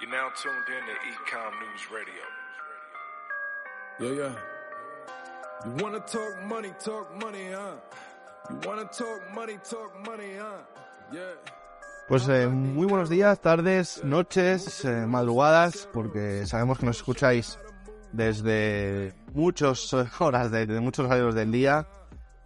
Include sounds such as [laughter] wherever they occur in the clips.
You're now tuned in to Ecom News Radio. Yeah, yeah. You wanna talk money, talk money, huh? You wanna talk money, talk money, huh? Yeah. Pues eh, muy buenos días, tardes, noches, eh, madrugadas, porque sabemos que nos escucháis desde muchas horas, de, de muchos horarios del día.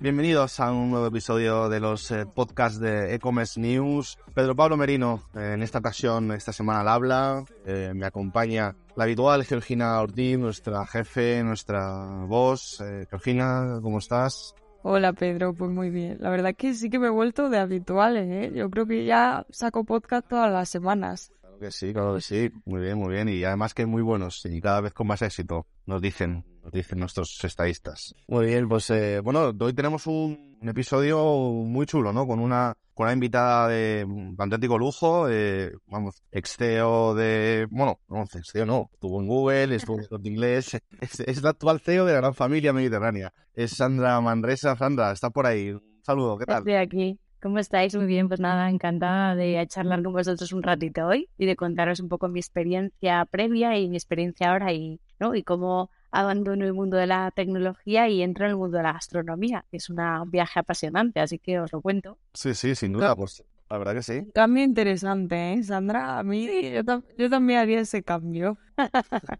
Bienvenidos a un nuevo episodio de los eh, podcasts de e-commerce news. Pedro Pablo Merino, eh, en esta ocasión, esta semana al habla. Eh, me acompaña la habitual Georgina Ortiz, nuestra jefe, nuestra voz. Georgina, ¿cómo estás? Hola Pedro, pues muy bien. La verdad es que sí que me he vuelto de habituales, ¿eh? Yo creo que ya saco podcast todas las semanas. Claro que sí, claro que sí. Muy bien, muy bien. Y además que muy buenos y cada vez con más éxito, nos dicen, dicen nuestros estadistas. Muy bien, pues eh, bueno, hoy tenemos un, un episodio muy chulo, ¿no? Con una con una invitada de auténtico lujo, eh, vamos, ex CEO de, bueno, no, ex CEO no, estuvo en Google, estuvo en Inglés, es, es la actual CEO de la gran familia mediterránea. Es Sandra Mandresa. Sandra, está por ahí. Un saludo, ¿qué tal? Estoy aquí. ¿Cómo estáis? Muy bien, pues nada, encantada de charlar con vosotros un ratito hoy y de contaros un poco mi experiencia previa y mi experiencia ahora y, ¿no? y cómo abandono el mundo de la tecnología y entro en el mundo de la gastronomía, que es una, un viaje apasionante, así que os lo cuento. Sí, sí, sin duda, pues la verdad que sí. Cambio interesante, ¿eh, Sandra? A mí yo, tam- yo también haría ese cambio. [laughs]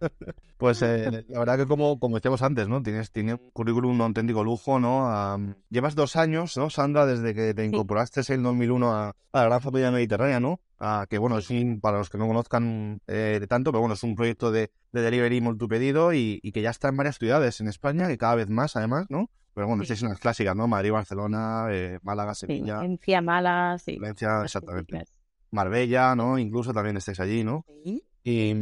Pues eh, la verdad que como, como decíamos antes, ¿no? Tienes, tiene un currículum de auténtico lujo, ¿no? Am, llevas dos años, ¿no, Sandra? Desde que te incorporaste en 2001 a, a la Gran Familia Mediterránea, ¿no? Ah, que bueno, es un- para los que no conozcan eh, de tanto, pero bueno, es un proyecto de, de delivery multipedido y, y que ya está en varias ciudades en España, que cada vez más además, ¿no? Pero bueno, Sí. son las clásicas, ¿no? Madrid, Barcelona, eh, Málaga, Sevilla, Valencia, Málaga, sí. Valencia, exactamente. típicas. Marbella, ¿no? Incluso también estáis allí, ¿no? Sí. Y,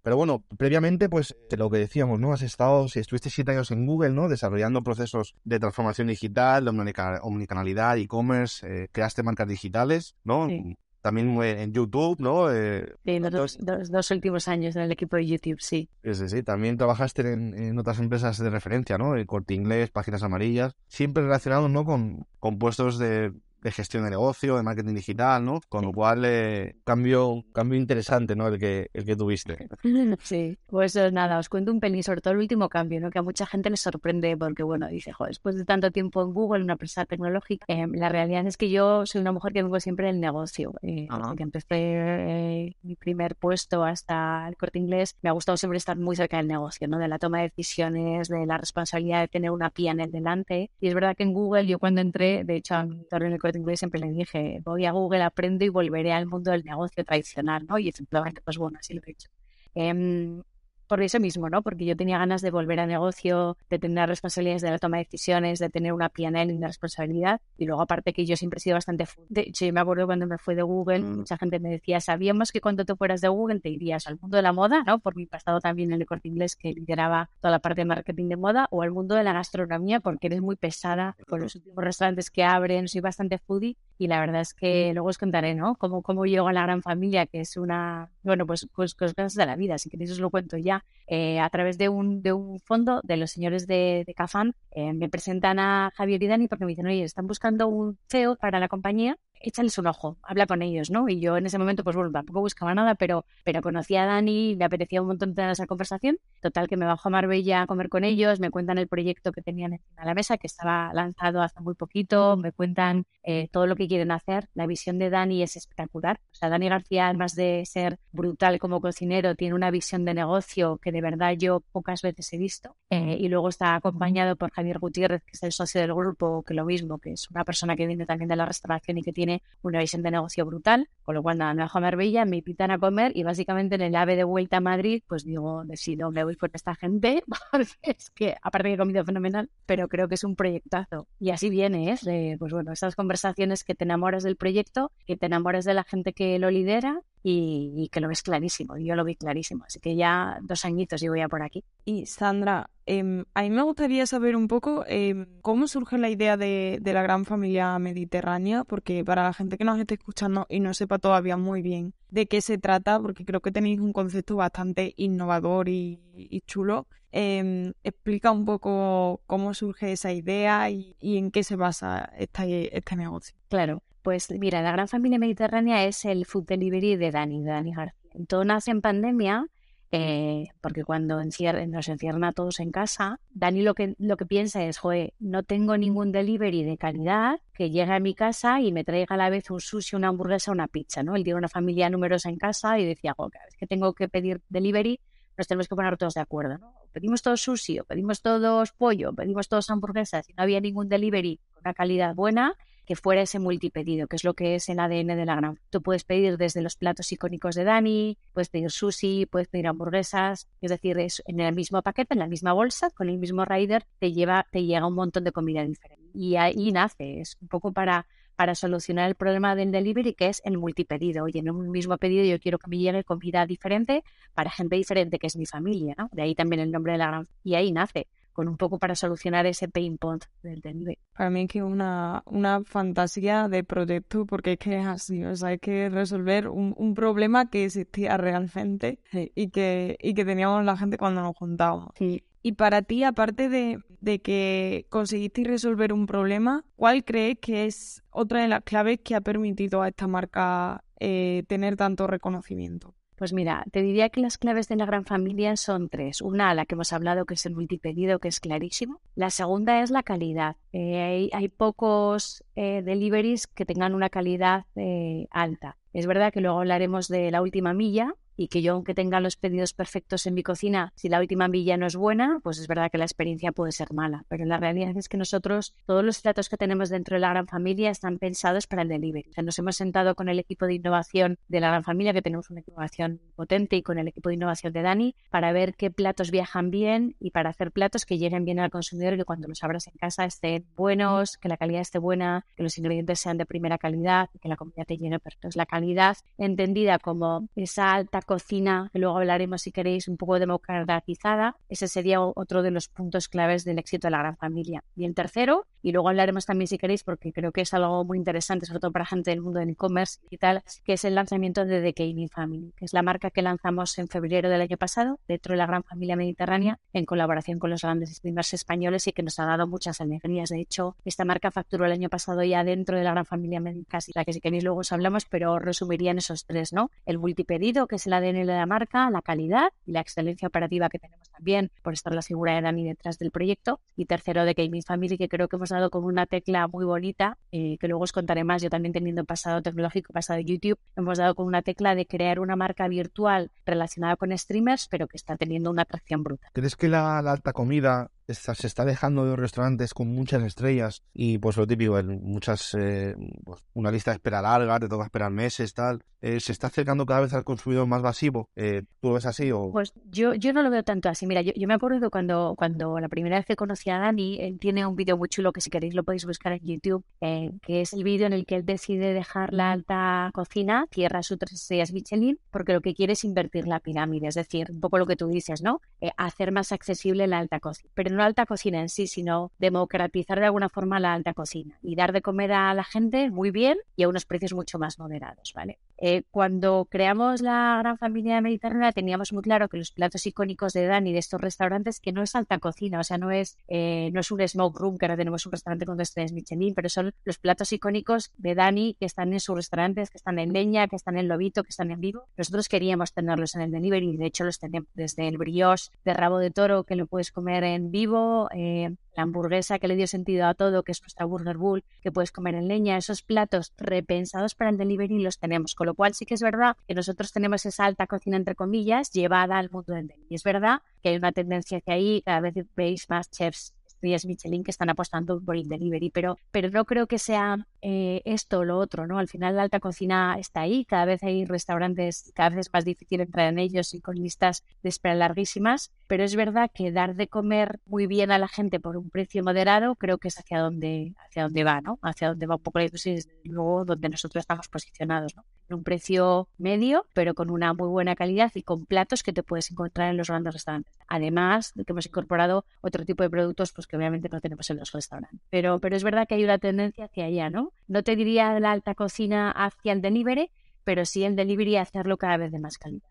pero bueno, previamente, pues de lo que decíamos, ¿no? Has estado, si estuviste siete años en Google, ¿no? Desarrollando procesos de transformación digital, de omnica- omnicanalidad, e-commerce, eh, creaste marcas digitales, ¿no? Sí. También en YouTube, ¿no? Eh, Sí, los dos, dos- dos últimos años en el equipo de YouTube, sí. sí, sí, sí, también trabajaste en, en otras empresas de referencia, ¿no? El Corte Inglés, Páginas Amarillas, siempre relacionados, ¿no? Con, con puestos de, de gestión de negocio, de marketing digital, ¿no? Con lo cual, eh, cambio, cambio interesante, ¿no? El que, el que tuviste. [laughs] Sí, pues eh, nada, os cuento un pelín, sobre todo el último cambio, ¿no? Que a mucha gente les sorprende porque, bueno, dice, joder, después de tanto tiempo en Google, una empresa tecnológica, eh, la realidad es que yo soy una mujer que vengo siempre del negocio. Eh, desde que empecé eh, mi primer puesto hasta el corte inglés, me ha gustado siempre estar muy cerca del negocio, ¿no? De la toma de decisiones, de la responsabilidad de tener una pía en el delante. Y es verdad que en Google, yo cuando entré, de hecho, a mi mentor en el corte inglés siempre le dije, voy a Google, aprendo y volveré al mundo del negocio tradicional, ¿no? Y efectivamente, pues bueno, así lo he hecho. Em, por eso mismo, ¿no? Porque yo tenía ganas de volver al negocio, de tener responsabilidades de la toma de decisiones, de tener una PNL y una responsabilidad. Y luego, aparte que yo siempre he sido bastante... De hecho, yo me acuerdo cuando me fui de Google, Mm. mucha gente me decía, sabíamos que cuando te fueras de Google te irías al mundo de la moda, ¿no? Por mi pasado también en el corte inglés que lideraba toda la parte de marketing de moda, o al mundo de la gastronomía porque eres muy pesada con los últimos restaurantes que abren, soy bastante foodie y la verdad es que luego os contaré, ¿no? Cómo, cómo llego a la gran familia, que es una, bueno, pues, pues cosas de la vida, si queréis os lo cuento ya. Eh, a través de un, de un fondo de los señores de, de Cafán, eh, me presentan a Javier y Dani porque me dicen, oye, están buscando un CEO para la compañía, échales un ojo, habla con ellos, ¿no? Y yo en ese momento, pues bueno, tampoco buscaba nada, pero, pero conocía a Dani me apetecía un montón tener esa conversación. Total, que me bajo a Marbella a comer con ellos, me cuentan el proyecto que tenían encima de la mesa, que estaba lanzado hace muy poquito, me cuentan eh, todo lo que quieren hacer. La visión de Dani es espectacular. O sea, Dani García, además de ser brutal como cocinero, tiene una visión de negocio que de verdad yo pocas veces he visto. Eh, y luego está acompañado por Javier Gutiérrez, que es el socio del grupo, que lo mismo, que es una persona que viene también de la restauración y que tiene una visión de negocio brutal. Con lo cual, nada, me bajo a Marbella, me invitan a comer y básicamente en el AVE de vuelta a Madrid, pues digo, decido, me voy con esta gente, [laughs] porque es que, aparte que he comido fenomenal, pero creo que es un proyectazo. Y así viene, ¿eh? De, pues bueno, esas conversaciones que te enamoras del proyecto, que te enamoras de la gente que lo lidera y, y que lo ves clarísimo. Y yo lo vi clarísimo. Así que ya dos añitos llevo ya por aquí. Y Sandra, em, a mí me gustaría saber un poco em, cómo surge la idea de, de la gran familia mediterránea, porque para la gente que nos esté escuchando y no sepa todavía muy bien de qué se trata, porque creo que tenéis un concepto bastante innovador y, y chulo, em, explica un poco cómo surge esa idea y, y en qué se basa este, este negocio. Claro. Pues mira, la gran familia mediterránea es el food delivery de Dani, de Dani García. Todo nace en pandemia eh, porque cuando nos encierran a todos en casa, Dani lo que, lo que piensa es, joder, no tengo ningún delivery de calidad que llegue a mi casa y me traiga a la vez un sushi, una hamburguesa, una pizza, ¿no? Él tiene una familia numerosa en casa y decía, cada vez que tengo que pedir delivery, nos tenemos que poner todos de acuerdo, ¿no? Pedimos todos sushi, o pedimos todos pollo, pedimos todos hamburguesas, y no había ningún delivery con una calidad buena, que fuera ese multipedido, que es lo que es el ADN de la gran. Tú puedes pedir desde los platos icónicos de Dani, puedes pedir sushi, puedes pedir hamburguesas, es decir, es en el mismo paquete, en la misma bolsa, con el mismo rider, te lleva, te llega un montón de comida diferente. Y ahí nace, es un poco para para solucionar el problema del delivery, que es el multipedido. Oye, en un mismo pedido yo quiero que me llegue comida diferente para gente diferente, que es mi familia, ¿no? De ahí también el nombre de la gran... Y ahí nace con un poco para solucionar ese pain point del delivery. Para mí es que una, una fantasía de proyecto porque es que es así, o sea, hay que resolver un, un problema que existía realmente y que, y que teníamos la gente cuando nos juntábamos. Sí. Y para ti, aparte de, de que conseguiste resolver un problema, ¿cuál crees que es otra de las claves que ha permitido a esta marca eh, tener tanto reconocimiento? Pues mira, te diría que las claves de la gran familia son tres. Una, la que hemos hablado, que es el multipedido, que es clarísimo. La segunda es la calidad. Eh, hay, pocos eh, deliveries que tengan una calidad eh, alta. Es verdad que luego hablaremos de la última milla, y que yo aunque tenga los pedidos perfectos en mi cocina, si la última milla no es buena, pues es verdad que la experiencia puede ser mala. Pero la realidad es que nosotros, todos los platos que tenemos dentro de la gran familia están pensados para el delivery. O sea, nos hemos sentado con el equipo de innovación de la gran familia, que tenemos una innovación potente, y con el equipo de innovación de Dani, para ver qué platos viajan bien y para hacer platos que lleguen bien al consumidor y que cuando los abras en casa estén buenos, que la calidad esté buena, que los ingredientes sean de primera calidad, que la comida te llene. Pero la calidad entendida como esa alta cocina, que luego hablaremos si queréis, un poco democratizada, ese sería otro de los puntos claves del éxito de la gran familia. Y el tercero, y luego hablaremos también si queréis, porque creo que es algo muy interesante, sobre todo para gente del mundo del e-commerce y tal, que es el lanzamiento de The Gaming Family, que es la marca que lanzamos en febrero del año pasado, dentro de la gran familia mediterránea, en colaboración con los grandes streamers españoles y que nos ha dado muchas alegrías. De hecho, esta marca facturó el año pasado ya dentro de la gran familia casi la que si queréis luego os hablamos, pero resumiría en esos tres, ¿no? El multipedido, que es el ADN de la marca, la calidad y la excelencia operativa que tenemos también por estar la figura de Dani detrás del proyecto. Y tercero, de Gaming Family, que creo que hemos dado con una tecla muy bonita, eh, que luego os contaré más. Yo también teniendo pasado tecnológico, pasado de YouTube, hemos dado con una tecla de crear una marca virtual relacionada con streamers, pero que está teniendo una atracción brutal. ¿Crees que la, la alta comida se está dejando de restaurantes con muchas estrellas y pues lo típico, muchas eh, pues, una lista de espera larga, te toca esperar meses, tal. Eh, ¿Se está acercando cada vez al consumidor más masivo? Eh, ¿Tú lo ves así? O... Pues yo, yo no lo veo tanto así. Mira, yo, me acuerdo cuando, cuando la primera vez que conocí a Dani, él tiene un vídeo muy chulo que si queréis lo podéis buscar en YouTube, que es el vídeo en el que él decide dejar la alta cocina, cierra sus tres estrellas Michelin, porque lo que quiere es invertir la pirámide, es decir, un poco lo que tú dices, ¿no? hacer más accesible la alta cocina. Pero no alta cocina en sí, sino democratizar de alguna forma la alta cocina y dar de comer a la gente muy bien y a unos precios mucho más moderados, ¿vale? Eh, cuando creamos la gran familia mediterránea teníamos muy claro que los platos icónicos de Dani de estos restaurantes que no es alta cocina, o sea, no es, eh, no es un smoke room, que ahora tenemos un restaurante con dos estrellas Michelin, pero son los platos icónicos de Dani que están en sus restaurantes, que están en leña, que están en lobito, que están en vivo. Nosotros queríamos tenerlos en el delivery y de hecho los tenemos desde el brioche de rabo de toro que lo puedes comer en vivo, eh, la hamburguesa que le dio sentido a todo, que es nuestra Burger Bull, que puedes comer en leña, esos platos repensados para el delivery los tenemos, con lo cual sí que es verdad que nosotros tenemos esa alta cocina, entre comillas, llevada al mundo del delivery. Es verdad que hay una tendencia hacia ahí, cada vez veis más chefs estrellas Michelin que están apostando por el delivery, pero, pero no creo que sea eh, esto o lo otro, ¿no? Al final la alta cocina está ahí, cada vez hay restaurantes, cada vez es más difícil entrar en ellos y con listas de espera larguísimas, pero es verdad que dar de comer muy bien a la gente por un precio moderado creo que es hacia donde, hacia donde va, ¿no? Hacia donde va un poco la industria y luego donde nosotros estamos posicionados, ¿no? Un precio medio, pero con una muy buena calidad y con platos que te puedes encontrar en los grandes restaurantes. Además de que hemos incorporado otro tipo de productos pues que obviamente no tenemos en los restaurantes. Pero, pero es verdad que hay una tendencia hacia allá, ¿no? No te diría la alta cocina hacia el delivery, pero sí el delivery hacerlo cada vez de más calidad.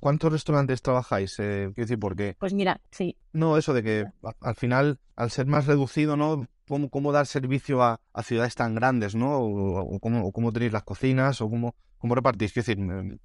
¿Cuántos restaurantes trabajáis? Eh, quiero decir, ¿por qué? Pues mira, sí. No, eso de que al final, al ser más reducido, ¿no? ¿Cómo, cómo dar servicio a, ciudades tan grandes, ¿no? O, cómo, cómo, tenéis las cocinas, o cómo, cómo repartís. Quiero decir,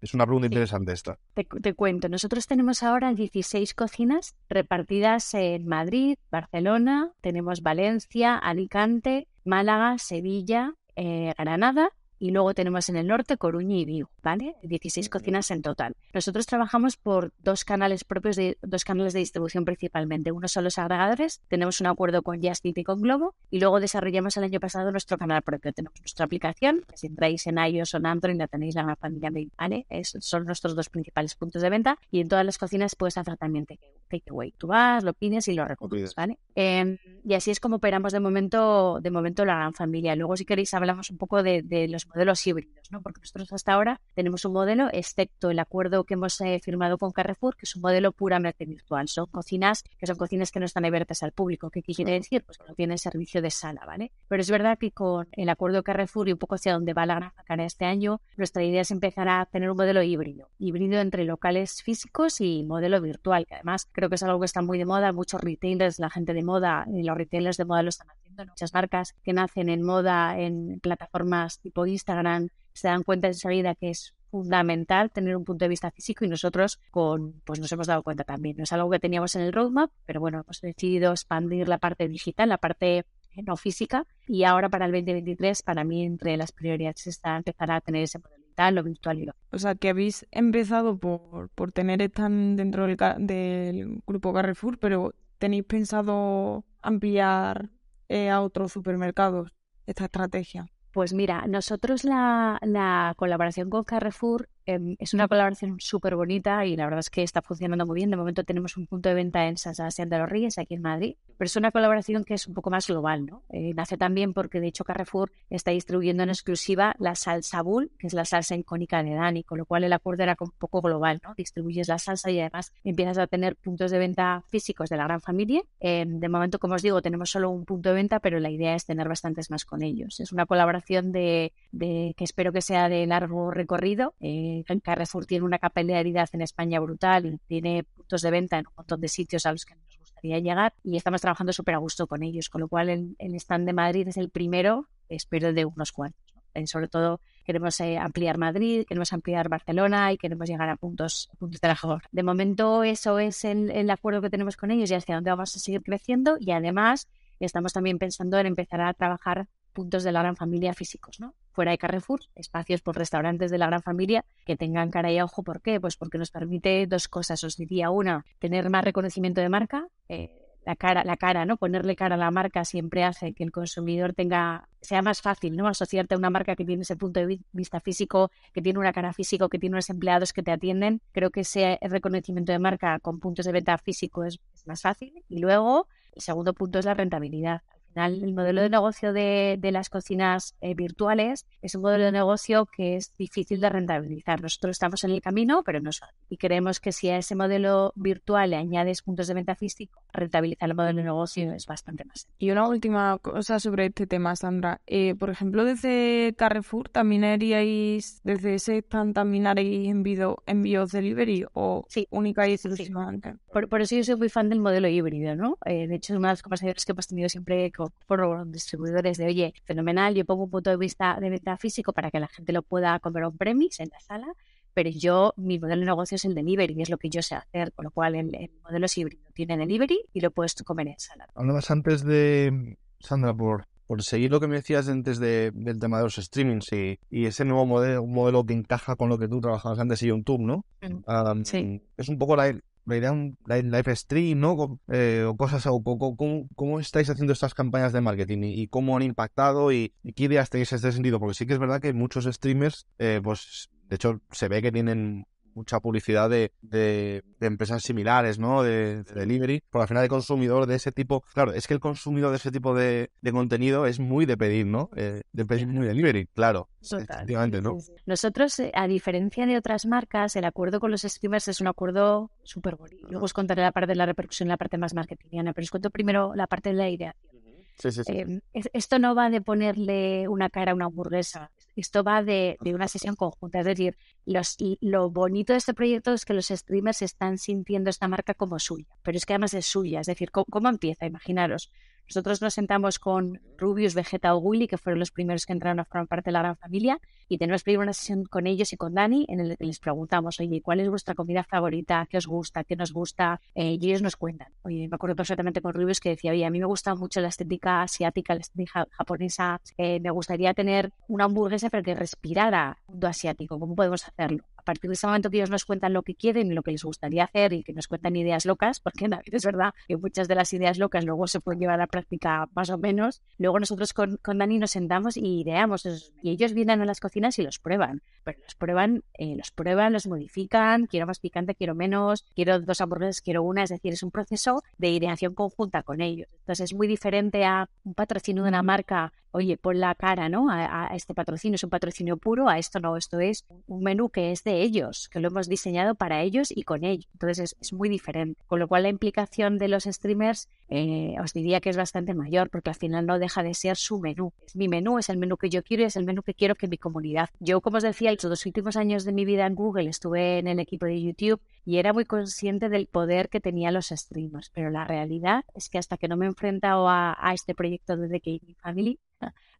Es una pregunta Sí. interesante esta. Te, te cuento, nosotros tenemos ahora 16 cocinas repartidas en Madrid, Barcelona, tenemos Valencia, Alicante, Málaga, Sevilla, eh, Granada y luego tenemos en el norte Coruña y Vigo, ¿vale? 16 cocinas en total. Nosotros trabajamos por dos canales propios, de dos canales de distribución principalmente. Uno son los agregadores, tenemos un acuerdo con Just Eat y con Globo y luego desarrollamos el año pasado nuestro canal propio. Tenemos nuestra aplicación, que si entráis en iOS o en Android la tenéis la gran familia de ¿vale? Es- son nuestros dos principales puntos de venta y en todas las cocinas puedes hacer también take- takeaway. Tú vas, lo pides y lo recoges. ¿vale? Eh, y así es como operamos de momento, de momento la gran familia. Luego, si queréis, hablamos un poco de, de los modelos híbridos, ¿no? Porque nosotros hasta ahora tenemos un modelo, excepto el acuerdo que hemos eh, firmado con Carrefour, que es un modelo puramente virtual. Son cocinas que son cocinas que no están abiertas al público. ¿Qué quiere decir? Pues que no tienen servicio de sala, ¿vale? Pero es verdad que con el acuerdo Carrefour y un poco hacia donde va la gran cara este año, nuestra idea es empezar a tener un modelo híbrido, híbrido entre locales físicos y modelo virtual, que además creo que es algo que está muy de moda. Muchos retailers, la gente de moda, y los retailers de moda lo están haciendo. Muchas marcas que nacen en moda en plataformas tipo Instagram se dan cuenta enseguida que es fundamental tener un punto de vista físico y nosotros con pues nos hemos dado cuenta también. No es algo que teníamos en el roadmap, pero bueno, hemos decidido expandir la parte digital, la parte eh, no física. Y ahora para el 2023 para mí entre las prioridades está empezar a tener ese modelo digital, lo virtual y lo O sea, que habéis empezado por, por tener stand dentro del, del grupo Carrefour, pero ¿tenéis pensado ampliar eh, a otros supermercados esta estrategia? Pues mira, nosotros la, la colaboración con Carrefour eh, es una colaboración súper bonita y la verdad es que está funcionando muy bien. De momento tenemos un punto de venta en San Sebastián de los Reyes, aquí en Madrid, pero es una colaboración que es un poco más global, ¿no? Eh, nace también porque de hecho Carrefour está distribuyendo en exclusiva la salsa Bull, que es la salsa icónica de Dani, con lo cual el acuerdo era un poco global, ¿no? Distribuyes la salsa y además empiezas a tener puntos de venta físicos de la gran familia. Eh, de momento, como os digo, tenemos solo un punto de venta, pero la idea es tener bastantes más con ellos. Es una colaboración de, de que espero que sea de largo recorrido. Eh, Carrefour tiene una capilaridad en España brutal y tiene puntos de venta en un montón de sitios a los que nos gustaría llegar y estamos trabajando súper a gusto con ellos, con lo cual el, stand de Madrid es el primero, espero, de unos cuantos. sobre todo queremos eh, ampliar Madrid, queremos ampliar Barcelona y queremos llegar a puntos, puntos de la mejor. De momento eso es el, el acuerdo que tenemos con ellos y hacia dónde vamos a seguir creciendo y además estamos también pensando en empezar a trabajar puntos de la gran familia físicos, ¿no? Fuera de Carrefour, espacios por restaurantes de la gran familia que tengan cara y ojo. ¿Por qué? Pues porque nos permite dos cosas. Os diría una, tener más reconocimiento de marca. Eh, la cara, la cara, ¿no? Ponerle cara a la marca siempre hace que el consumidor tenga, sea más fácil, ¿no? Asociarte a una marca que tiene ese punto de vista físico, que tiene una cara físico, que tiene unos empleados que te atienden. Creo que ese reconocimiento de marca con puntos de venta físico es, es más fácil. Y luego, el segundo punto es la rentabilidad final, el modelo de negocio de, de las cocinas eh, virtuales es un modelo de negocio que es difícil de rentabilizar. Nosotros estamos en el camino, pero no es fácil. Y creemos que si a ese modelo virtual le añades puntos de venta físico, rentabilizar el modelo de negocio es bastante más. Y una última cosa sobre este tema, Sandra. Eh, por ejemplo, desde Carrefour, ¿también haríais, desde ese stand, también haréis envío, envíos delivery o Sí. única y exclusivamente? Por, por, eso yo soy muy fan del modelo híbrido, ¿no? Eh, de hecho, es una de las conversaciones que hemos tenido siempre con distribuidores de, oye, fenomenal, yo pongo un punto de vista de venta físico para que la gente lo pueda comer on premise en la sala, pero yo, mi modelo de negocio es el delivery, y es lo que yo sé hacer, con lo cual el, el modelo es híbrido. Tiene delivery y lo puedes comer en sala. Hablabas antes de, Sandra, por, por seguir lo que me decías antes de, del tema de los streamings y, y ese nuevo modelo, un modelo que encaja con lo que tú trabajabas antes y YouTube, ¿no? Um, Sí. Es un poco la, la un live, stream, ¿no? Eh, o cosas, o co- ¿cómo, cómo estáis haciendo estas campañas de marketing y, y cómo han impactado y, y qué ideas tenéis en este sentido? Porque sí que es verdad que muchos streamers, eh, pues, de hecho, se ve que tienen mucha publicidad de, de, de empresas similares, ¿no? De, de delivery. Por al final, el consumidor de ese tipo, claro, es que el consumidor de ese tipo de, de contenido es muy de pedir, ¿no? Eh, de pedir muy delivery, claro. Total. Efectivamente, ¿no? Nosotros, eh, a diferencia de otras marcas, el acuerdo con los streamers es un acuerdo súper bonito. Luego os contaré la parte de la repercusión, la parte más marketingiana, pero os cuento primero la parte de la ideación. Sí, sí, sí. Eh, es- esto no va de ponerle una cara a una hamburguesa. Esto va de, de una sesión conjunta. Es decir, los, lo bonito de este proyecto es que los streamers están sintiendo esta marca como suya. Pero es que además es suya. Es decir, ¿cómo, cómo empieza? Imaginaros. Nosotros nos sentamos con Rubius, Vegeta o Willy, que fueron los primeros que entraron a formar parte de la gran familia, y tenemos primero una sesión con ellos y con Dani en la que les preguntamos, oye, ¿cuál es vuestra comida favorita? ¿Qué os gusta? ¿Qué nos gusta? Eh, y ellos nos cuentan. Oye, me acuerdo perfectamente con Rubius que decía, oye, a mí me gusta mucho la estética asiática, la estética japonesa, eh, me gustaría tener una hamburguesa pero que respirara mundo asiático. ¿Cómo podemos hacerlo? A partir de ese momento que ellos nos cuentan lo que quieren y lo que les gustaría hacer y que nos cuentan ideas locas, porque [laughs] a veces es verdad que muchas de las ideas locas luego se pueden llevar a la práctica más o menos, luego nosotros con, con Dani nos sentamos y ideamos y ellos vienen a las cocinas y los prueban, pero los prueban, eh, los prueban, los modifican, quiero más picante, quiero menos, quiero dos hamburguesas, quiero una, es decir, es un proceso de ideación conjunta con ellos. Entonces es muy diferente a un patrocinio de una marca oye, pon la cara, ¿no? A, este patrocinio, es un patrocinio puro, a esto no, esto es un menú que es de ellos, que lo hemos diseñado para ellos y con ellos. Entonces es, muy diferente. Con lo cual la implicación de los streamers eh, os diría que es bastante mayor, porque al final no deja de ser su menú. Es mi menú, es el menú que yo quiero y es el menú que quiero que mi comunidad. Yo, como os decía, los dos últimos años de mi vida en Google estuve en el equipo de YouTube y era muy consciente del poder que tenían los streamers, pero la realidad es que hasta que no me he enfrentado a, este proyecto de The Gaming Family,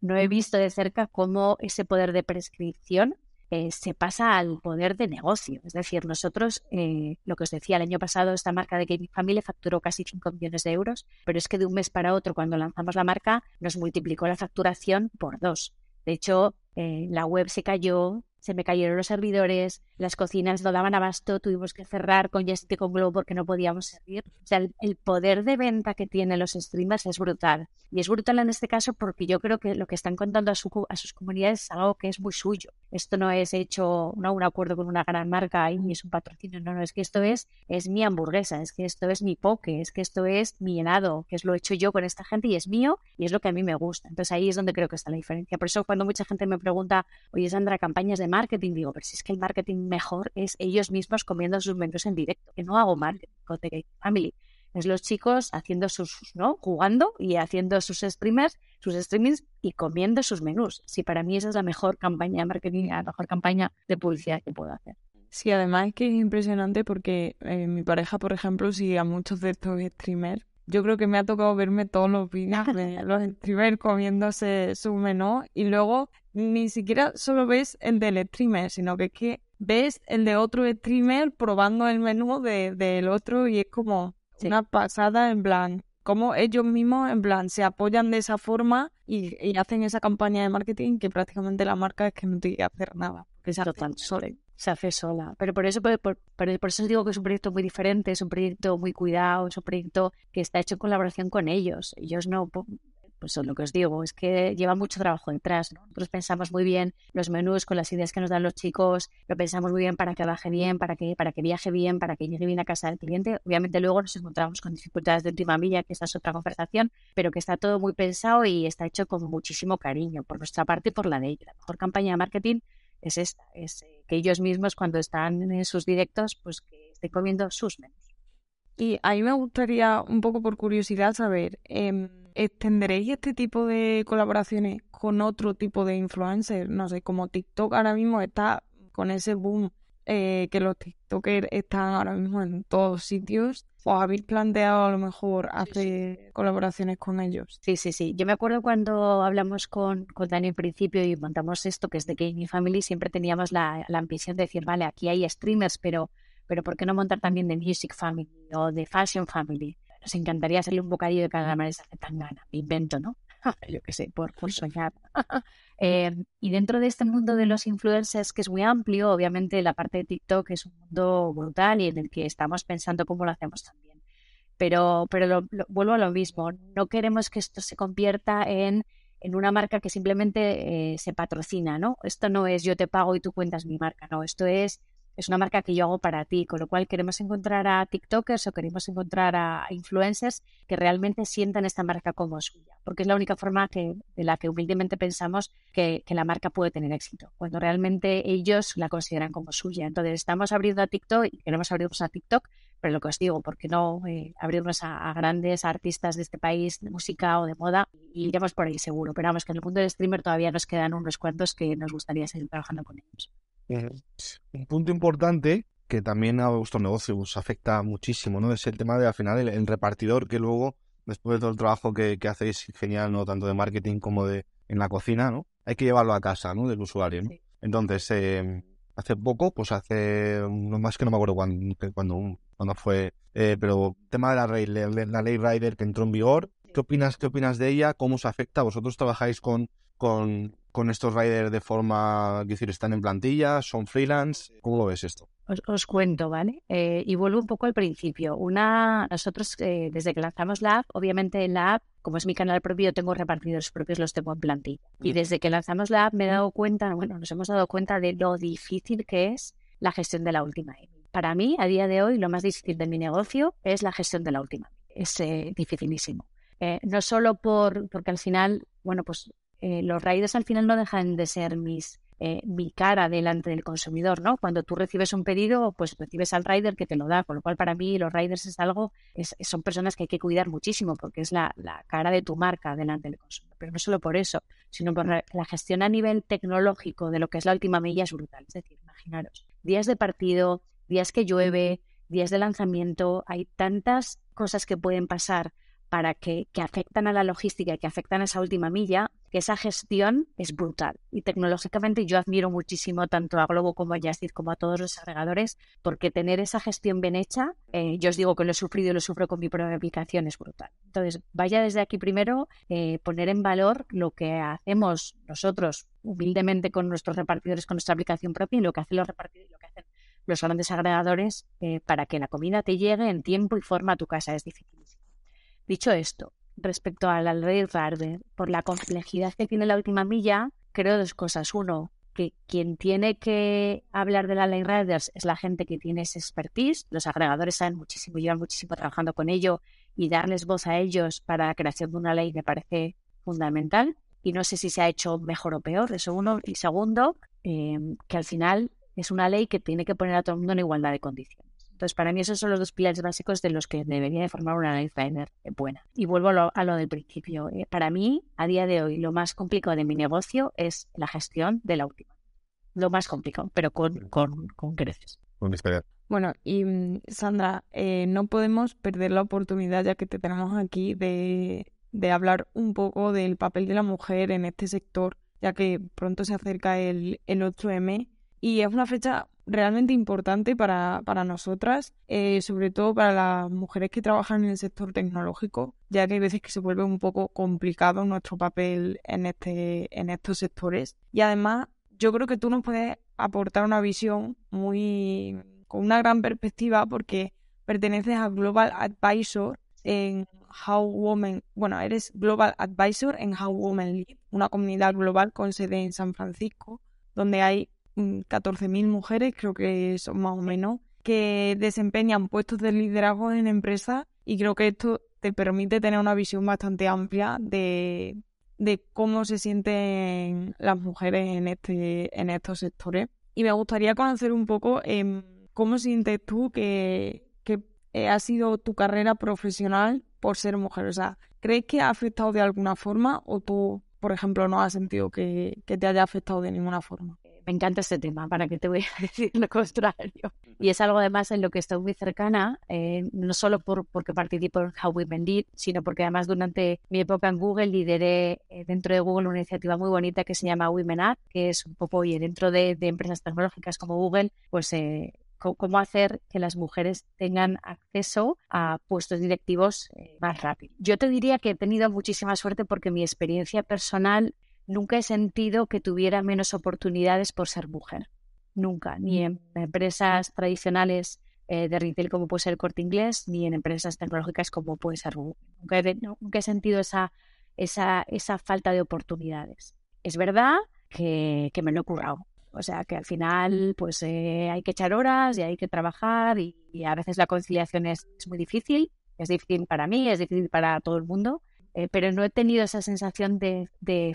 no he visto de cerca cómo ese poder de prescripción eh, se pasa al poder de negocio. Es decir, nosotros, eh, lo que os decía, el año pasado esta marca de Gaming Family facturó casi 5 millones de euros, pero es que de un mes para otro, cuando lanzamos la marca, nos multiplicó la facturación por dos. De hecho, eh, la web se cayó, se me cayeron los servidores, las cocinas no daban abasto, tuvimos que cerrar con Just con Globo porque no podíamos servir. O sea, el, poder de venta que tienen los streamers es brutal. Y es brutal en este caso porque yo creo que lo que están contando a, su, a sus comunidades es algo que es muy suyo. Esto no es hecho, no un acuerdo con una gran marca y es un patrocinio, no, no, es que esto es, es mi hamburguesa, es que esto es mi poke, es que esto es mi helado, que es lo he hecho yo con esta gente y es mío y es lo que a mí me gusta. Entonces ahí es donde creo que está la diferencia. Por eso cuando mucha gente me pregunta, oye Sandra, campañas de marketing, digo, pero si es que el marketing mejor es ellos mismos comiendo sus menús en directo, que no hago marketing con The Family. Es los chicos haciendo sus, ¿no? Jugando y haciendo sus streamers, sus streamings y comiendo sus menús. Sí, para mí esa es la mejor campaña de marketing, la mejor campaña de publicidad que puedo hacer. Sí, además es que es impresionante porque eh, mi pareja, por ejemplo, sigue a muchos de estos streamers yo creo que me ha tocado verme todos los vídeos de [laughs] los streamers comiéndose su menú y luego ni siquiera solo ves el del streamer, sino que es que ves el de otro streamer probando el menú del otro y es como una pasada en plan, como ellos mismos en plan se apoyan de esa forma y, hacen esa campaña de marketing que prácticamente la marca es que no tiene que hacer nada, que se tan solo se hace sola. Pero por eso, por, por, por, eso digo que es un proyecto muy diferente, es un proyecto muy cuidado, es un proyecto que está hecho en colaboración con ellos. Ellos no, pues lo que os digo, es que lleva mucho trabajo detrás. Nosotros pensamos muy bien los menús con las ideas que nos dan los chicos, lo pensamos muy bien para que baje bien, para que, para que viaje bien, para que llegue bien a casa del cliente. Obviamente luego nos encontramos con dificultades de última milla, que esa es otra conversación, pero que está todo muy pensado y está hecho con muchísimo cariño por nuestra parte y por la de ellos. La mejor campaña de marketing es esta, es que ellos mismos cuando están en sus directos, pues que estén comiendo sus menús. Y a mí me gustaría, un poco por curiosidad, saber, eh, ¿extenderéis este tipo de colaboraciones con otro tipo de influencers? No sé, como TikTok ahora mismo está con ese boom eh, que los TikTokers están ahora mismo en todos sitios. ¿Os habéis planteado a lo mejor hacer colaboraciones con ellos? Sí, sí, sí. Yo me acuerdo cuando hablamos con, con Dani en principio y montamos esto que es de Gaming Family, siempre teníamos la, la ambición de decir, vale, aquí hay streamers, pero, pero ¿por qué no montar también de Music Family o de Fashion Family? Nos encantaría hacerle un bocadillo de cada manera de tan gana. Invento, ¿no? [laughs] yo qué sé, por, por soñar. [laughs] [laughs] Eh, y dentro de este mundo de los influencers, que es muy amplio, obviamente la parte de TikTok es un mundo brutal y en el que estamos pensando cómo lo hacemos también. Pero, pero vuelvo a lo mismo, no queremos que esto se convierta en, en una marca que simplemente eh, se patrocina, ¿no? Esto no es yo te pago y tú cuentas mi marca, no, esto es es una marca que yo hago para ti, con lo cual queremos encontrar a TikTokers o queremos encontrar a influencers que realmente sientan esta marca como suya, porque es la única forma de la que humildemente pensamos que, la marca puede tener éxito, cuando realmente ellos la consideran como suya. Entonces estamos abriendo a TikTok y queremos abrirnos a TikTok, pero lo que os digo, ¿por qué no eh, abrirnos a, grandes artistas de este país de música o de moda? Y iremos por ahí seguro, pero vamos que en el mundo del streamer todavía nos quedan unos cuantos que nos gustaría seguir trabajando con ellos. Un punto importante que también a vuestro negocio os afecta muchísimo, ¿no? Es el tema de al final el, repartidor que luego después de todo el trabajo que, que hacéis genial, ¿no? Tanto de marketing como de en la cocina, ¿no? Hay que llevarlo a casa, ¿no? Del usuario, ¿no? Entonces, eh, hace poco, pues hace, no más que no me acuerdo cuándo, cuando, cuando fue, eh, pero tema de la ley, la ley Rider que entró en vigor, ¿qué opinas, qué opinas de ella? ¿Cómo se afecta? ¿Vosotros trabajáis con, con, con estos riders de forma, es decir, están en plantilla, son freelance? ¿Cómo lo ves esto? Os, cuento, ¿vale? Eh, y vuelvo un poco al principio. Una, nosotros eh, desde que lanzamos la app, obviamente en la app, como es mi canal propio, yo tengo repartidores propios, los tengo en plantilla. Y desde que lanzamos la app me he dado cuenta, bueno, nos hemos dado cuenta de lo difícil que es la gestión de la última Para mí, a día de hoy, lo más difícil de mi negocio es la gestión de la última. Es eh, dificilísimo. no solo por, porque al final, bueno, pues los riders al final no dejan de ser mis eh, mi cara delante del consumidor, ¿no? Cuando tú recibes un pedido, pues recibes al rider que te lo da, con lo cual para mí los riders es algo, son personas que hay que cuidar muchísimo porque es la, cara de tu marca delante del consumidor. Pero no solo por eso, sino por la, gestión a nivel tecnológico de lo que es la última milla es brutal. Es decir, imaginaros, días de partido, días que llueve, días de lanzamiento, hay tantas cosas que pueden pasar para que, que, afectan a la logística y que afectan a esa última milla, que esa gestión es brutal. Y tecnológicamente yo admiro muchísimo tanto a Globo como a Yasdir como a todos los agregadores, porque tener esa gestión bien hecha, eh, yo os digo que lo he sufrido y lo sufro con mi propia aplicación, es brutal. Entonces, vaya desde aquí primero eh, poner en valor lo que hacemos nosotros humildemente con nuestros repartidores, con nuestra aplicación propia y lo que hacen los repartidores, lo que hacen los grandes agregadores eh, para que la comida te llegue en tiempo y forma a tu casa. Es difícil. Dicho esto, respecto a la ley Rider, por la complejidad que tiene la última milla, creo dos cosas. Uno, que quien tiene que hablar de la ley Riders es la gente que tiene ese expertise. Los agregadores saben muchísimo, llevan muchísimo trabajando con ello y darles voz a ellos para la creación de una ley me parece fundamental. Y no sé si se ha hecho mejor o peor, eso uno. Y segundo, eh, que al final es una ley que tiene que poner a todo el mundo en igualdad de condiciones. Entonces, para mí esos son los dos pilares básicos de los que debería de formar una Rider buena. Y vuelvo a lo, del principio. Eh, para mí, a día de hoy, lo más complicado de mi negocio es la gestión de la última. Lo más complicado, pero con, con, con creces. Bueno, y mm, Sandra, eh, no podemos perder la oportunidad, ya que te tenemos aquí, de, de hablar un poco del papel de la mujer en este sector, ya que pronto se acerca el, el 8M y es una fecha realmente importante para, para nosotras, eh, sobre todo para las mujeres que trabajan en el sector tecnológico, ya que hay veces que se vuelve un poco complicado nuestro papel en, este, en estos sectores. Y además, yo creo que tú nos puedes aportar una visión muy con una gran perspectiva porque perteneces a Global Advisor en How Women, bueno, eres Global Advisor en How Women Live, una comunidad global con sede en San Francisco, donde hay 14.000 mujeres, creo que son más o menos, que desempeñan puestos de liderazgo en empresas y creo que esto te permite tener una visión bastante amplia de, de cómo se sienten las mujeres en, este, en estos sectores. Y me gustaría conocer un poco eh, cómo sientes tú que, que ha sido tu carrera profesional por ser mujer. O sea, ¿crees que ha afectado de alguna forma o tú, por ejemplo, no has sentido que, que te haya afectado de ninguna forma? Me encanta este tema, para que te voy a [laughs] decir lo contrario. Y es algo además en lo que estoy muy cercana, eh, no solo por, porque participo en How We Lead, sino porque además durante mi época en Google lideré eh, dentro de Google una iniciativa muy bonita que se llama Women Up, que es un poco, oye, dentro de, empresas tecnológicas como Google, pues eh, cómo hacer que las mujeres tengan acceso a puestos directivos más rápido. Yo te diría que he tenido muchísima suerte porque mi experiencia personal nunca he sentido que tuviera menos oportunidades por ser mujer. Nunca, ni en empresas tradicionales eh, de retail como puede ser el corte inglés, ni en empresas tecnológicas como puede ser Google. Nunca he, sentido esa, esa, esa falta de oportunidades. Es verdad que, me lo he currado. O sea que al final pues eh, hay que echar horas y hay que trabajar y, a veces la conciliación es, es, muy difícil. Es difícil para mí, es difícil para todo el mundo, eh, pero no he tenido esa sensación de,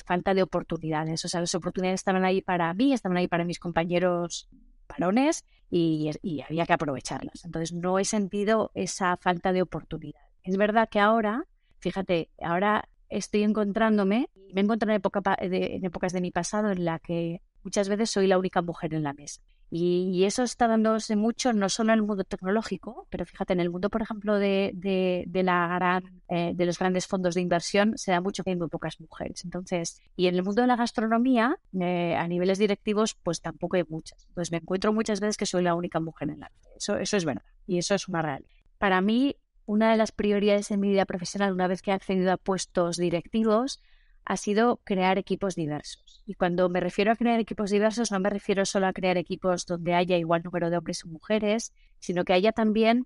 falta de oportunidades. O sea, las oportunidades estaban ahí para mí, estaban ahí para mis compañeros varones y, había que aprovecharlas. Entonces, no he sentido esa falta de oportunidad. Es verdad que ahora, fíjate, ahora estoy encontrándome, me encuentro en, época en épocas de mi pasado en la que muchas veces soy la única mujer en la mesa. Y, eso está dándose mucho, no solo en el mundo tecnológico, pero fíjate, en el mundo, por ejemplo, de, de, la gran, eh, de los grandes fondos de inversión, se da mucho que hay muy pocas mujeres. Entonces, y en el mundo de la gastronomía, eh, a niveles directivos, pues tampoco hay muchas. Entonces, me encuentro muchas veces que soy la única mujer en la mesa. Eso, eso es verdad. Y eso es una realidad. Para mí, una de las prioridades en mi vida profesional, una vez que he accedido a puestos directivos, ha sido crear equipos diversos. Y cuando me refiero a crear equipos diversos, no me refiero solo a crear equipos donde haya igual número de hombres y mujeres, sino que haya también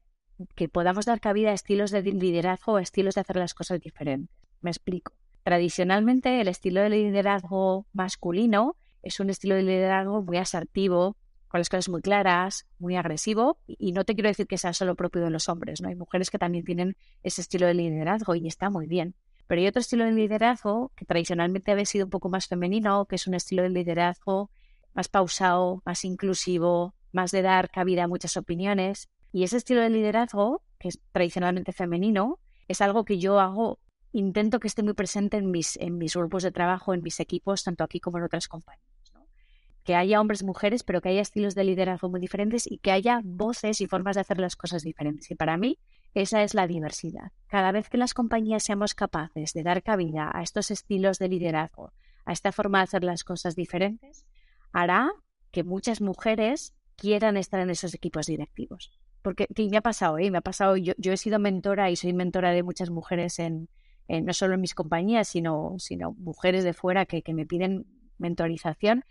que podamos dar cabida a estilos de liderazgo o estilos de hacer las cosas diferentes. Me explico. Tradicionalmente, el estilo de liderazgo masculino es un estilo de liderazgo muy asertivo, con las cosas muy claras, muy agresivo, y no te quiero decir que sea solo propio de los hombres, ¿no? Hay mujeres que también tienen ese estilo de liderazgo y está muy bien. Pero hay otro estilo de liderazgo que tradicionalmente había sido un poco más femenino, que es un estilo de liderazgo más pausado, más inclusivo, más de dar cabida a muchas opiniones. Y ese estilo de liderazgo, que es tradicionalmente femenino, es algo que yo hago, intento que esté muy presente en mis, en mis grupos de trabajo, en mis equipos, tanto aquí como en otras compañías. Que haya hombres y mujeres, pero que haya estilos de liderazgo muy diferentes y que haya voces y formas de hacer las cosas diferentes. Y para mí, esa es la diversidad. Cada vez que las compañías seamos capaces de dar cabida a estos estilos de liderazgo, a esta forma de hacer las cosas diferentes, hará que muchas mujeres quieran estar en esos equipos directivos. Porque me ha pasado, ¿eh? me ha pasado, yo, he sido mentora y soy mentora de muchas mujeres en, no solo en mis compañías, sino, sino mujeres de fuera que, que me piden mentorización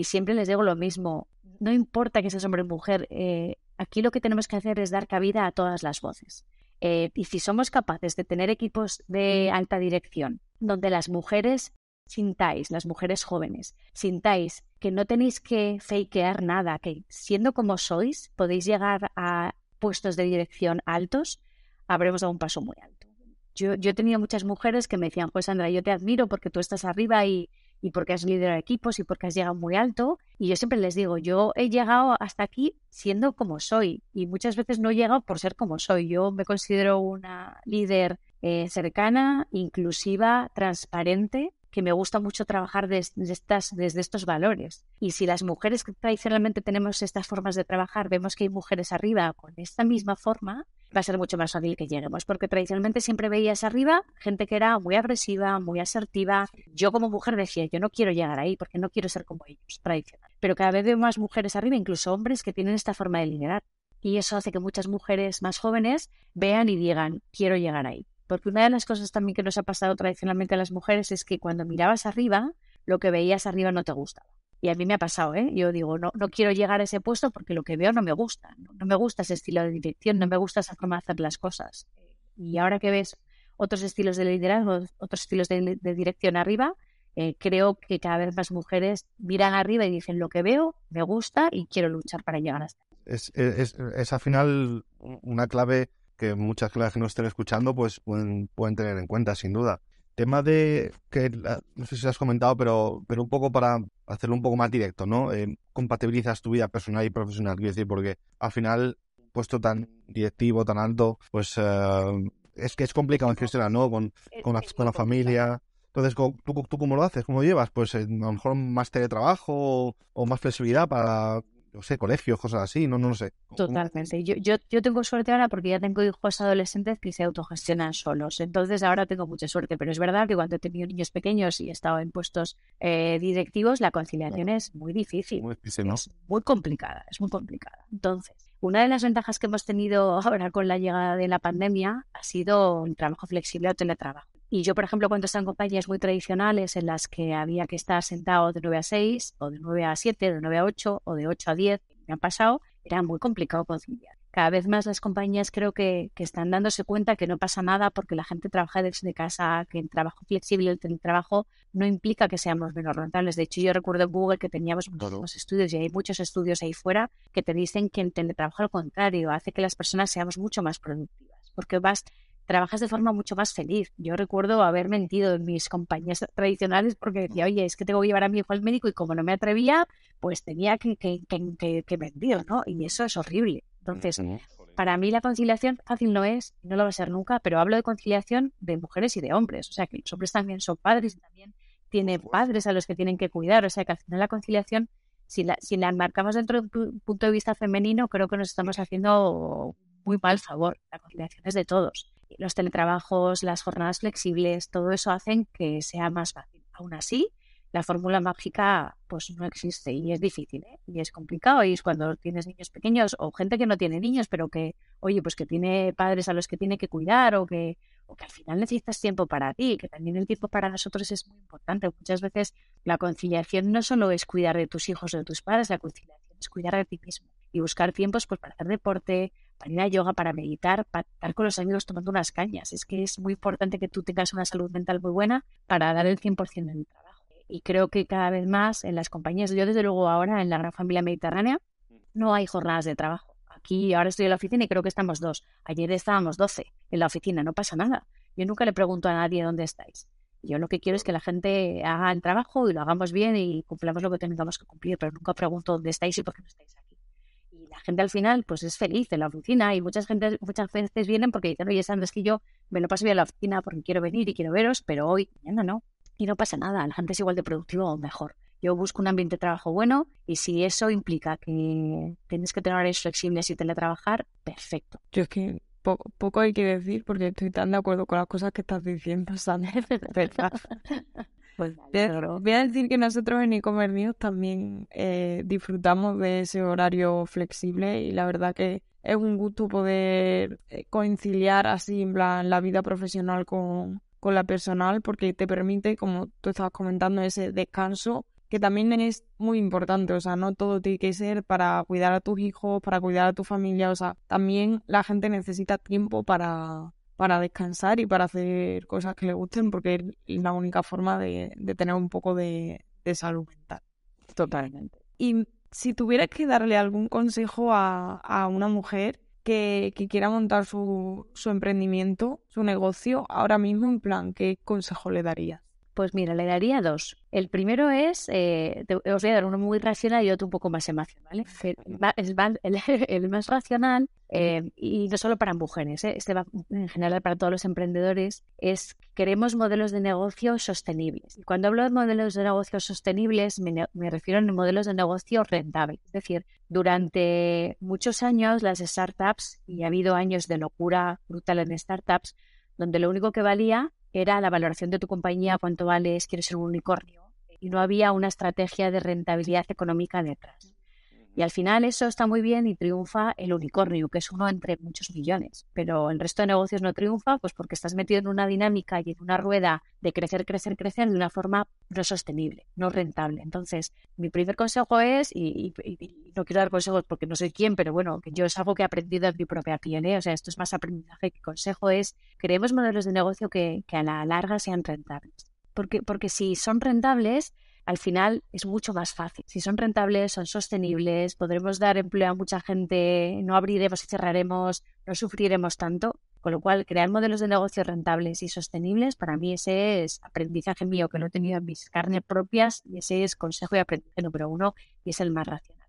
y siempre les digo lo mismo, no importa que seas hombre o mujer, eh, Aquí lo que tenemos que hacer es dar cabida a todas las voces. Eh, y si somos capaces de tener equipos de alta dirección donde las mujeres sintáis, las mujeres jóvenes, sintáis que no tenéis que fakear nada, que siendo como sois podéis llegar a puestos de dirección altos, habremos dado un paso muy alto. Yo, yo he tenido muchas mujeres que me decían, pues Sandra, yo te admiro porque tú estás arriba y, y porque has liderado equipos y porque has llegado muy alto. Y yo siempre les digo, yo he llegado hasta aquí siendo como soy y muchas veces no he llegado por ser como soy. Yo me considero una líder eh, cercana, inclusiva, transparente que me gusta mucho trabajar desde, estas, desde estos valores. Y si las mujeres que tradicionalmente tenemos estas formas de trabajar, vemos que hay mujeres arriba con esta misma forma, va a ser mucho más fácil que lleguemos, porque tradicionalmente siempre veías arriba gente que era muy agresiva, muy asertiva. Yo como mujer decía, yo no quiero llegar ahí porque no quiero ser como ellos, tradicional. Pero cada vez veo más mujeres arriba, incluso hombres que tienen esta forma de liderar. Y eso hace que muchas mujeres más jóvenes vean y digan, quiero llegar ahí. Porque una de las cosas también que nos ha pasado tradicionalmente a las mujeres es que cuando mirabas arriba, lo que veías arriba no te gustaba. Y a mí me ha pasado, ¿eh? Yo digo, no, no quiero llegar a ese puesto porque lo que veo no me gusta. No, me gusta ese estilo de dirección, no me gusta esa forma de hacer las cosas. Y ahora que ves otros estilos de liderazgo, otros estilos de, dirección arriba, eh, creo que cada vez más mujeres miran arriba y dicen lo que veo, me gusta y quiero luchar para llegar hasta. Es, es, es al final una clave que muchas claves que nos estén escuchando pues pueden, pueden tener en cuenta, sin duda. Tema de que no sé si has comentado, pero, pero un poco para hacerlo un poco más directo, ¿no? Eh, compatibilizas tu vida personal y profesional, quiero decir, porque al final, puesto tan directivo, tan alto, pues eh, es que es complicado gestionar, ¿no? Con, con, la, con la familia. Entonces, ¿tú, ¿tú cómo lo haces? ¿Cómo lo llevas? Pues eh, a lo mejor más teletrabajo o más flexibilidad para no sé, colegios, cosas así, no, no lo sé. Totalmente. Yo, yo, yo tengo suerte ahora porque ya tengo hijos adolescentes que se autogestionan solos. Entonces ahora tengo mucha suerte. Pero es verdad que cuando he tenido niños pequeños y he estado en puestos eh, directivos, la conciliación es muy difícil. Muy difícil, ¿no? Es muy complicada, es muy complicada. Entonces, una de las ventajas que hemos tenido ahora con la llegada de la pandemia ha sido el trabajo flexible o teletrabajo. Y yo, por ejemplo, cuando están en compañías muy tradicionales en las que había que estar sentado de 9 a 6, o de 9 a 7, de 9 a 8, o de 8 a 10, me han pasado, era muy complicado conciliar. Cada vez más las compañías creo que, que, están dándose cuenta que no pasa nada porque la gente trabaja desde casa, que el trabajo flexible, el teletrabajo, no implica que seamos menos rentables. De hecho, yo recuerdo en Google que teníamos muchos estudios y hay muchos estudios ahí fuera que te dicen que el teletrabajo al contrario hace que las personas seamos mucho más productivas porque vas trabajas de forma mucho más feliz. Yo recuerdo haber mentido en mis compañías tradicionales porque decía, oye, es que tengo que llevar a mi hijo al médico y como no me atrevía, pues tenía que, que, que, que mentir, ¿no? Y eso es horrible. Entonces, para mí la conciliación fácil no es, no lo va a ser nunca, pero hablo de conciliación de mujeres y de hombres. O sea, que los hombres también son padres y también tiene padres a los que tienen que cuidar. O sea que al final la conciliación, si la, si la enmarcamos dentro de un punto de vista femenino, creo que nos estamos haciendo muy mal favor. La conciliación es de todos. Los teletrabajos, las jornadas flexibles, todo eso hacen que sea más fácil. Aún así, la fórmula mágica pues no existe y es difícil ¿eh? y es complicado y es cuando tienes niños pequeños o gente que no tiene niños pero que oye pues que tiene padres a los que tiene que cuidar o que o que al final necesitas tiempo para ti que también el tiempo para nosotros es muy importante muchas veces la conciliación no solo es cuidar de tus hijos o de tus padres la conciliación es cuidar de ti mismo y buscar tiempos pues para hacer deporte para yoga para meditar para estar con los amigos tomando unas cañas es que es muy importante que tú tengas una salud mental muy buena para dar el 100% en el trabajo y creo que cada vez más en las compañías, yo desde luego ahora en la gran familia mediterránea, no hay jornadas de trabajo. Aquí ahora estoy en la oficina y creo que estamos dos. Ayer estábamos doce en la oficina, no pasa nada. Yo nunca le pregunto a nadie dónde estáis. Yo lo que quiero es que la gente haga el trabajo y lo hagamos bien y cumplamos lo que tengamos que cumplir, pero nunca pregunto dónde estáis y por qué no estáis aquí. La gente al final pues es feliz en la oficina y muchas gente, muchas veces vienen porque dicen, oye Sandra, es que yo me lo paso bien en la oficina porque quiero venir y quiero veros, pero hoy, mañana no y no pasa nada, la gente es igual de productiva o mejor. Yo busco un ambiente de trabajo bueno y si eso implica que tienes que tener horarios flexibles y teletrabajar, perfecto. Yo es que poco, hay que decir porque estoy tan de acuerdo con las cosas que estás diciendo, Sandra. [laughs] pues, voy a decir que nosotros en e-commerce News también eh, disfrutamos de ese horario flexible y la verdad que es un gusto poder eh, conciliar así en plan la vida profesional con, con la personal porque te permite, como tú estabas comentando, ese descanso que también es muy importante, o sea, no todo tiene que ser para cuidar a tus hijos, para cuidar a tu familia, o sea, también la gente necesita tiempo para, para descansar y para hacer cosas que le gusten porque es la única forma de, tener un poco de, salud mental. Totalmente. Y si tuvieras que darle algún consejo a, a una mujer que, quiera montar su, su emprendimiento, su negocio, ahora mismo en plan, ¿qué consejo le daría? Pues mira, le daría dos. El primero es, eh, os voy a dar uno muy racional y otro un poco más emocional. [laughs] El, más racional, eh, y no solo para mujeres, eh, este va en general para todos los emprendedores, es queremos modelos de negocio sostenibles. Y cuando hablo de modelos de negocio sostenibles, me, me refiero a modelos de negocio rentables. Es decir, durante muchos años las startups, y ha habido años de locura brutal en startups, donde lo único que valía era la valoración de tu compañía, cuánto vales, quieres ser un unicornio, y no había una estrategia de rentabilidad económica detrás. Y al final eso está muy bien y triunfa el unicornio, que es uno entre muchos millones. Pero el resto de negocios no triunfa, pues porque estás metido en una dinámica y en una rueda de crecer, crecer, crecer de una forma no sostenible, no rentable. Entonces, mi primer consejo es, y, no quiero dar consejos porque no soy quien, pero bueno, yo es algo que he aprendido en mi propia piel, o sea, esto es más aprendizaje que consejo, es creemos modelos de negocio que, que a la larga sean rentables. Porque, porque si son rentables, al final es mucho más fácil. Si son rentables, son sostenibles, podremos dar empleo a mucha gente, no abriremos y cerraremos, no sufriremos tanto. Con lo cual, crear modelos de negocio rentables y sostenibles, para mí ese es aprendizaje mío que lo he tenido en mis carnes propias y ese es consejo y aprendizaje número uno y es el más racional.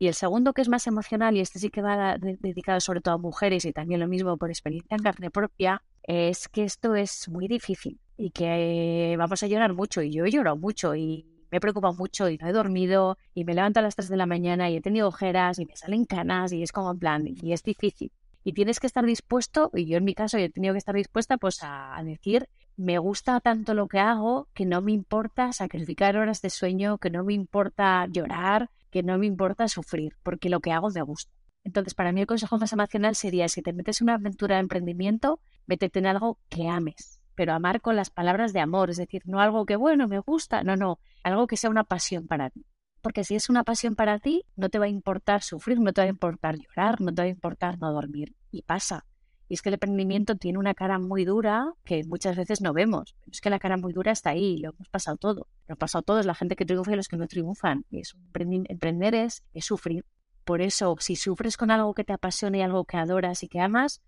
Y el segundo, que es más emocional, y este sí que va dedicado sobre todo a mujeres y también lo mismo por experiencia en carne propia, es que esto es muy difícil y que vamos a llorar mucho y yo he llorado mucho y me he preocupado mucho y no he dormido y me levanto a las 3 de la mañana y he tenido ojeras y me salen canas y es como en plan, y es difícil. Y tienes que estar dispuesto, y yo en mi caso he tenido que estar dispuesta pues a, decir, me gusta tanto lo que hago que no me importa sacrificar horas de sueño, que no me importa llorar, que no me importa sufrir, porque lo que hago me gusta. Entonces, para mí el consejo más emocional sería, si te metes en una aventura de emprendimiento, métete en algo que ames, pero amar con las palabras de amor, es decir, no algo que, bueno, me gusta, no, no, algo que sea una pasión para ti. Porque si es una pasión para ti, no te va a importar sufrir, no te va a importar llorar, no te va a importar no dormir. Y pasa. Y es que el emprendimiento tiene una cara muy dura que muchas veces no vemos. Es que la cara muy dura está ahí, lo hemos pasado todo. Lo hemos pasado todos, la gente que triunfa y los que no triunfan. Y es emprender es sufrir. Por eso, si sufres con algo que te apasiona y algo que adoras y que amas,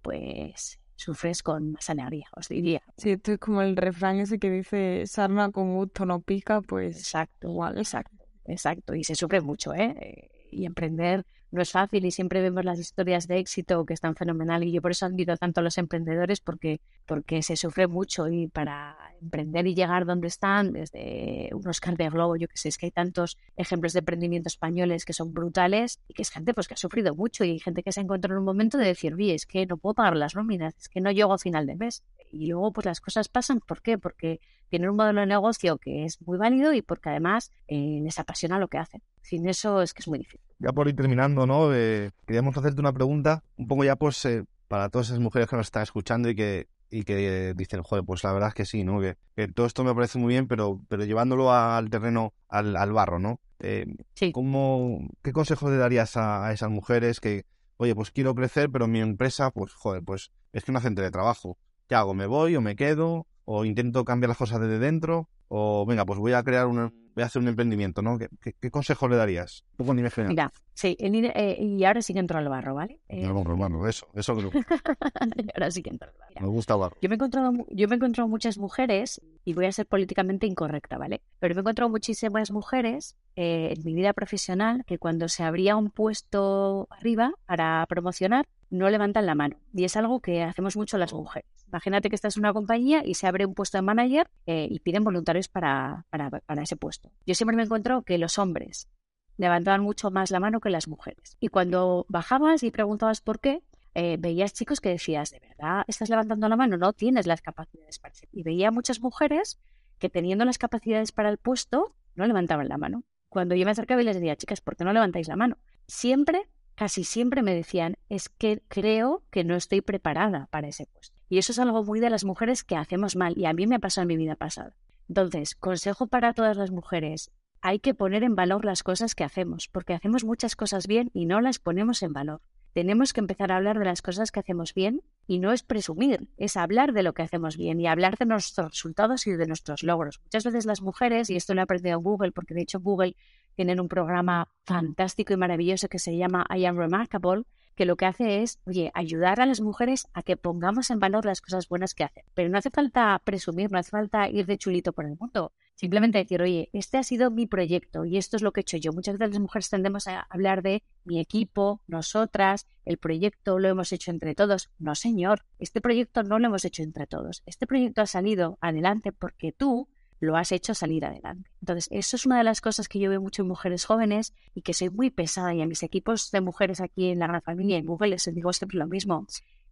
pues sufres con más alegría, os diría. Sí, esto es como el refrán ese que dice sarna con gusto no pica, pues exacto, igual, exacto, exacto, y se sufre mucho, ¿eh? y emprender no es fácil y siempre vemos las historias de éxito que están fenomenal y yo por eso admiro tanto a los emprendedores porque, porque se sufre mucho y para emprender y llegar donde están, desde un Oscar de Globo, yo que sé, es que hay tantos ejemplos de emprendimiento españoles que son brutales y que es gente pues que ha sufrido mucho y hay gente que se ha en un momento de decir, oye, es que no puedo pagar las nóminas, es que no llego a final de mes. Y luego pues las cosas pasan, ¿por qué? Porque tienen un modelo de negocio que es muy válido y porque además eh, les apasiona lo que hacen. Sin eso es que es muy difícil. Ya por ir terminando, ¿no? Eh, queríamos hacerte una pregunta, un poco ya pues eh, para todas esas mujeres que nos están escuchando y que y que dicen, joder, pues la verdad es que sí, ¿no? Que, todo esto me parece muy bien, pero, pero llevándolo al terreno, al, al barro, ¿no? Eh, sí. ¿cómo, ¿Qué consejos le darías a, esas mujeres que, oye, pues quiero crecer, pero mi empresa, pues joder, pues es que no hacen teletrabajo. ¿Qué hago? ¿Me voy o me quedo? ¿O intento cambiar las cosas desde dentro? ¿O venga, pues voy a crear una, voy a hacer un emprendimiento, ¿no? ¿Qué, qué, consejo le darías? Un poco nivel general. Mira, sí, eh, y ahora sí que entro al barro, ¿vale? Eh... No, barro, eso, eso creo. [laughs] ahora sí que entro al barro. Me gusta el barro. Yo me he encontrado, yo me he encontrado muchas mujeres, y voy a ser políticamente incorrecta, ¿vale? Pero me he encontrado muchísimas mujeres eh, en mi vida profesional que cuando se abría un puesto arriba para promocionar, no levantan la mano. Y es algo que hacemos mucho las mujeres. Imagínate que estás en una compañía y se abre un puesto de manager eh, y piden voluntarios para, para, ese puesto. Yo siempre me encuentro que los hombres levantaban mucho más la mano que las mujeres. Y cuando bajabas y preguntabas por qué, eh, veías chicos que decías, ¿de verdad estás levantando la mano? No tienes las capacidades para eso. Y veía muchas mujeres que teniendo las capacidades para el puesto, no levantaban la mano. Cuando yo me acercaba y les decía, chicas, ¿por qué no levantáis la mano? Siempre, casi siempre me decían, es que creo que no estoy preparada para ese puesto. Y eso es algo muy de las mujeres que hacemos mal y a mí me ha pasado en mi vida pasada. Entonces, consejo para todas las mujeres, hay que poner en valor las cosas que hacemos, porque hacemos muchas cosas bien y no las ponemos en valor. Tenemos que empezar a hablar de las cosas que hacemos bien y no es presumir, es hablar de lo que hacemos bien y hablar de nuestros resultados y de nuestros logros. Muchas veces las mujeres, y esto lo he aprendido en Google, porque de hecho Google tienen un programa fantástico y maravilloso que se llama I Am Remarkable, que lo que hace es, oye, ayudar a las mujeres a que pongamos en valor las cosas buenas que hacen. Pero no hace falta presumir, no hace falta ir de chulito por el mundo. Simplemente decir, oye, este ha sido mi proyecto y esto es lo que he hecho yo. Muchas veces las mujeres tendemos a hablar de mi equipo, nosotras, el proyecto lo hemos hecho entre todos. No, señor, este proyecto no lo hemos hecho entre todos. Este proyecto ha salido adelante porque tú lo has hecho salir adelante. Entonces, eso es una de las cosas que yo veo mucho en mujeres jóvenes y que soy muy pesada y a mis equipos de mujeres aquí en la gran familia en Google les digo siempre lo mismo.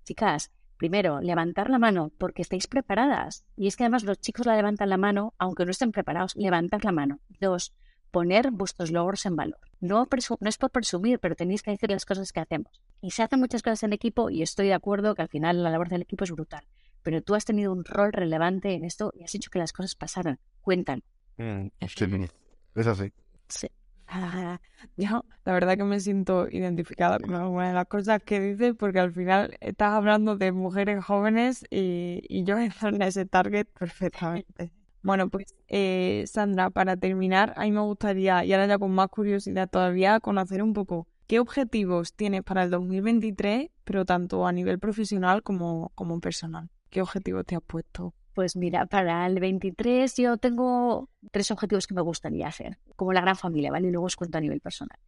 Chicas, primero, levantar la mano porque estáis preparadas. Y es que además los chicos la levantan la mano aunque no estén preparados. Levantar la mano. Dos, poner vuestros logros en valor. No, no es por presumir, pero tenéis que decir las cosas que hacemos. Y se hacen muchas cosas en equipo y estoy de acuerdo que al final la labor del equipo es brutal pero tú has tenido un rol relevante en esto y has hecho que las cosas pasaran. Cuentan. Mm, es así. Sí. Ah, yo, la verdad que me siento identificada con algunas de las cosas que dices, porque al final estás hablando de mujeres jóvenes y, y yo [laughs] entro en ese target perfectamente. Bueno, pues eh, Sandra, para terminar, a mí me gustaría, y ahora ya con más curiosidad todavía, conocer un poco qué objetivos tienes para el 2023, pero tanto a nivel profesional como, como personal. ¿Qué objetivo te has puesto? Pues mira, para el 23 yo tengo tres objetivos que me gustaría hacer, como la gran familia, ¿vale? Y luego os cuento a nivel personal.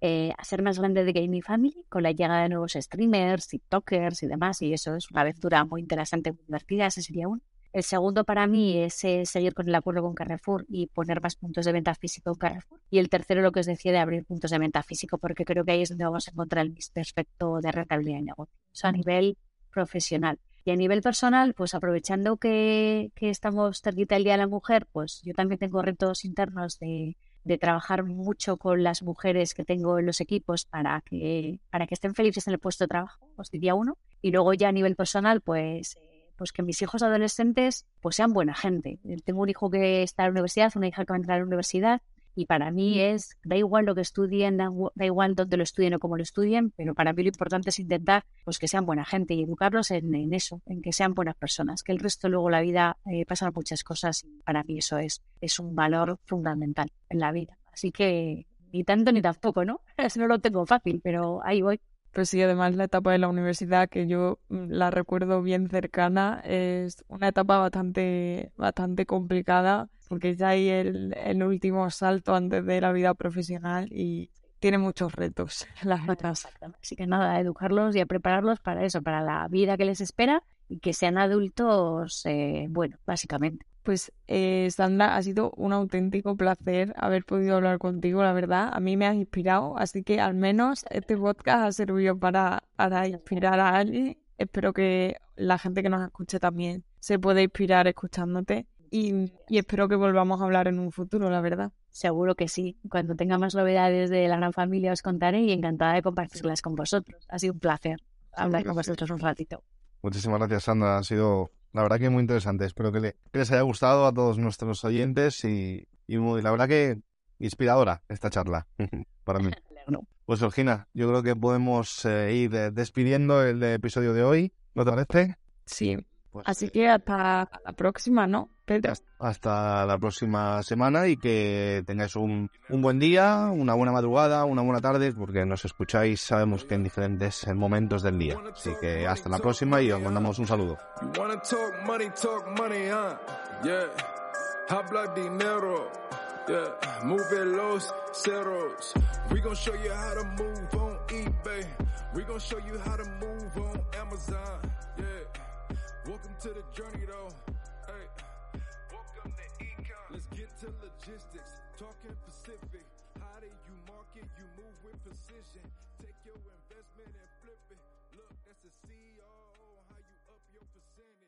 Eh, hacer más grande de Gaming Family con la llegada de nuevos streamers, TikTokers y demás, y eso es una aventura muy interesante, muy divertida, ese sería uno. El segundo para mí es eh, seguir con el acuerdo con Carrefour y poner más puntos de venta físico en Carrefour. Y el tercero, lo que os decía, de abrir puntos de venta físico, porque creo que ahí es donde vamos a encontrar el perfecto de rentabilidad de negocio. A nivel profesional. Y a nivel personal, pues aprovechando que, estamos cerquita el Día de la Mujer, pues yo también tengo retos internos de, trabajar mucho con las mujeres que tengo en los equipos para que, para que estén felices en el puesto de trabajo, os diría uno. Y luego ya a nivel personal, pues, eh, pues que mis hijos adolescentes pues sean buena gente. Tengo un hijo que está en la universidad, una hija que va a entrar a la universidad y para mí es, da igual lo que estudien, da, igual dónde lo estudien o cómo lo estudien, pero para mí lo importante es intentar pues que sean buena gente y educarlos en, eso, en que sean buenas personas, que el resto luego la vida eh, pasan muchas cosas y para mí eso es, es un valor fundamental en la vida. Así que ni tanto ni tampoco, ¿no? [laughs] Eso no lo tengo fácil, pero ahí voy. Pues sí, además la etapa de la universidad que yo mm, la recuerdo bien cercana es una etapa bastante, bastante complicada porque es ahí el, el último salto antes de la vida profesional y tiene muchos retos, [laughs] la verdad. Así que nada, educarlos y a prepararlos para eso, para la vida que les espera y que sean adultos, eh, bueno, básicamente. Pues eh, Sandra, ha sido un auténtico placer haber podido hablar contigo, la verdad. A mí me has inspirado, así que al menos este podcast ha servido para, para inspirar a alguien. Espero que la gente que nos escuche también se pueda inspirar escuchándote y, y espero que volvamos a hablar en un futuro, la verdad. Seguro que sí. Cuando tenga más novedades de la gran familia os contaré y encantada de compartirlas con vosotros. Ha sido un placer hablar con vosotros un ratito. Muchísimas gracias, Sandra. Ha sido, la verdad, que muy interesante. Espero que, le- que les haya gustado a todos nuestros oyentes y, y muy, la verdad que inspiradora esta charla [laughs] para mí. [laughs] No. Pues, Georgina, yo creo que podemos eh, ir eh, despidiendo el episodio de hoy. ¿No te parece? Sí. Pues, Así eh, que hasta la próxima, ¿no? Hasta la próxima semana y que tengáis un, un buen día, una buena madrugada, una buena tarde, porque nos escucháis, sabemos que en diferentes momentos del día. Así que hasta la próxima y os mandamos un saludo. You wanna talk money, talk